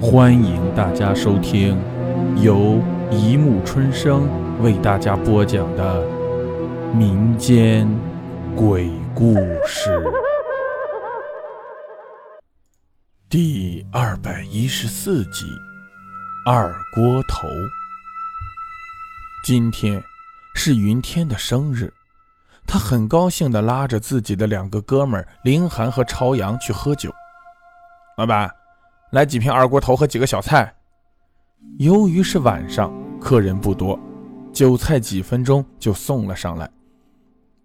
欢迎大家收听由一木春生为大家播讲的民间鬼故事第二百一十四集《二锅头》。今天是云天的生日，他很高兴的拉着自己的两个哥们儿林寒和朝阳去喝酒。老板。来几瓶二锅头和几个小菜。由于是晚上，客人不多，酒菜几分钟就送了上来。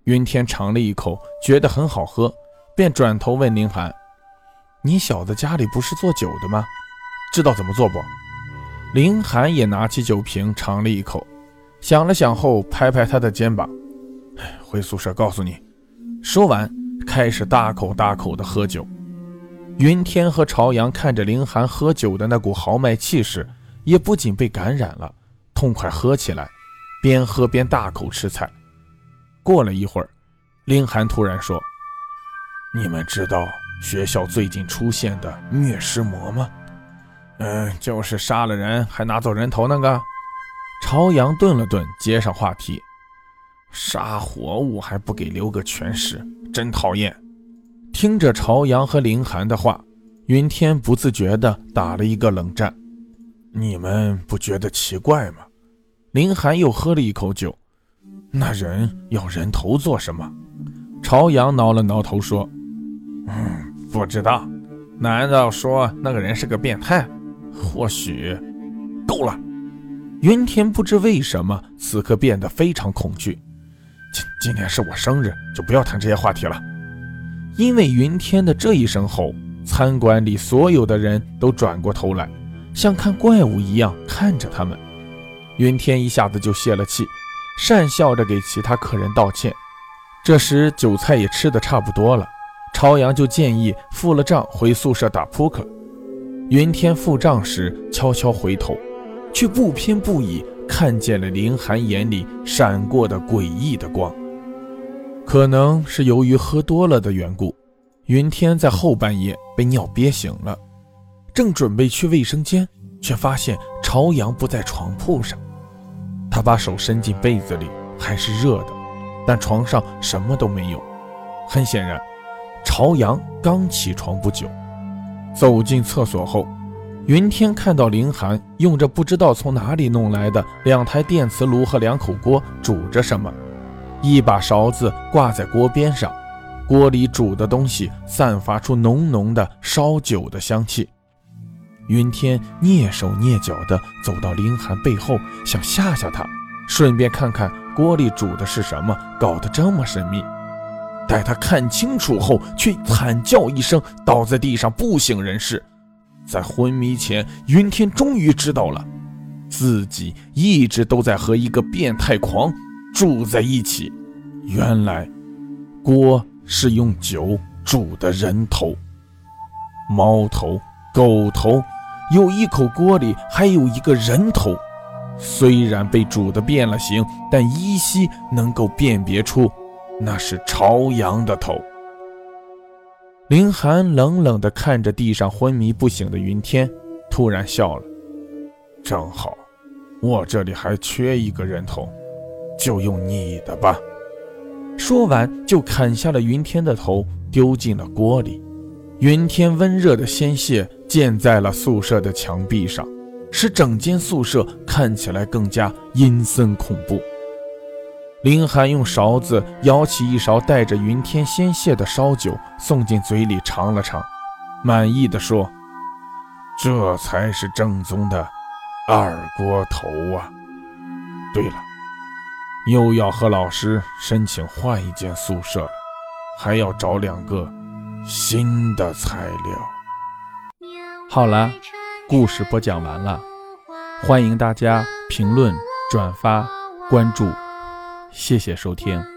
云天尝了一口，觉得很好喝，便转头问林寒：“你小子家里不是做酒的吗？知道怎么做不？”林寒也拿起酒瓶尝了一口，想了想后拍拍他的肩膀：“回宿舍告诉你。”说完，开始大口大口的喝酒。云天和朝阳看着林寒喝酒的那股豪迈气势，也不仅被感染了，痛快喝起来，边喝边大口吃菜。过了一会儿，林寒突然说：“你们知道学校最近出现的虐尸魔吗？”“嗯，就是杀了人还拿走人头那个。”朝阳顿了顿，接上话题：“杀活物还不给留个全尸，真讨厌。”听着朝阳和林寒的话，云天不自觉地打了一个冷战。你们不觉得奇怪吗？林寒又喝了一口酒。那人要人头做什么？朝阳挠了挠头说：“嗯，不知道。难道说那个人是个变态？或许……够了。”云天不知为什么此刻变得非常恐惧。今今天是我生日，就不要谈这些话题了。因为云天的这一声吼，餐馆里所有的人都转过头来，像看怪物一样看着他们。云天一下子就泄了气，讪笑着给其他客人道歉。这时酒菜也吃得差不多了，朝阳就建议付了账回宿舍打扑克。云天付账时悄悄回头，却不偏不倚看见了林寒眼里闪过的诡异的光。可能是由于喝多了的缘故，云天在后半夜被尿憋醒了，正准备去卫生间，却发现朝阳不在床铺上。他把手伸进被子里，还是热的，但床上什么都没有。很显然，朝阳刚起床不久。走进厕所后，云天看到林寒用着不知道从哪里弄来的两台电磁炉和两口锅煮着什么。一把勺子挂在锅边上，锅里煮的东西散发出浓浓的烧酒的香气。云天蹑手蹑脚地走到林寒背后，想吓吓他，顺便看看锅里煮的是什么，搞得这么神秘。待他看清楚后，却惨叫一声，倒在地上不省人事。在昏迷前，云天终于知道了，自己一直都在和一个变态狂。住在一起，原来锅是用酒煮的人头、猫头、狗头，有一口锅里还有一个人头。虽然被煮的变了形，但依稀能够辨别出那是朝阳的头。林寒冷冷地看着地上昏迷不醒的云天，突然笑了：“正好，我这里还缺一个人头。”就用你的吧。说完，就砍下了云天的头，丢进了锅里。云天温热的鲜血溅在了宿舍的墙壁上，使整间宿舍看起来更加阴森恐怖。林寒用勺子舀起一勺带着云天鲜血的烧酒，送进嘴里尝了尝，满意的说：“这才是正宗的二锅头啊！对了。”又要和老师申请换一间宿舍，还要找两个新的材料。好了，故事播讲完了，欢迎大家评论、转发、关注，谢谢收听。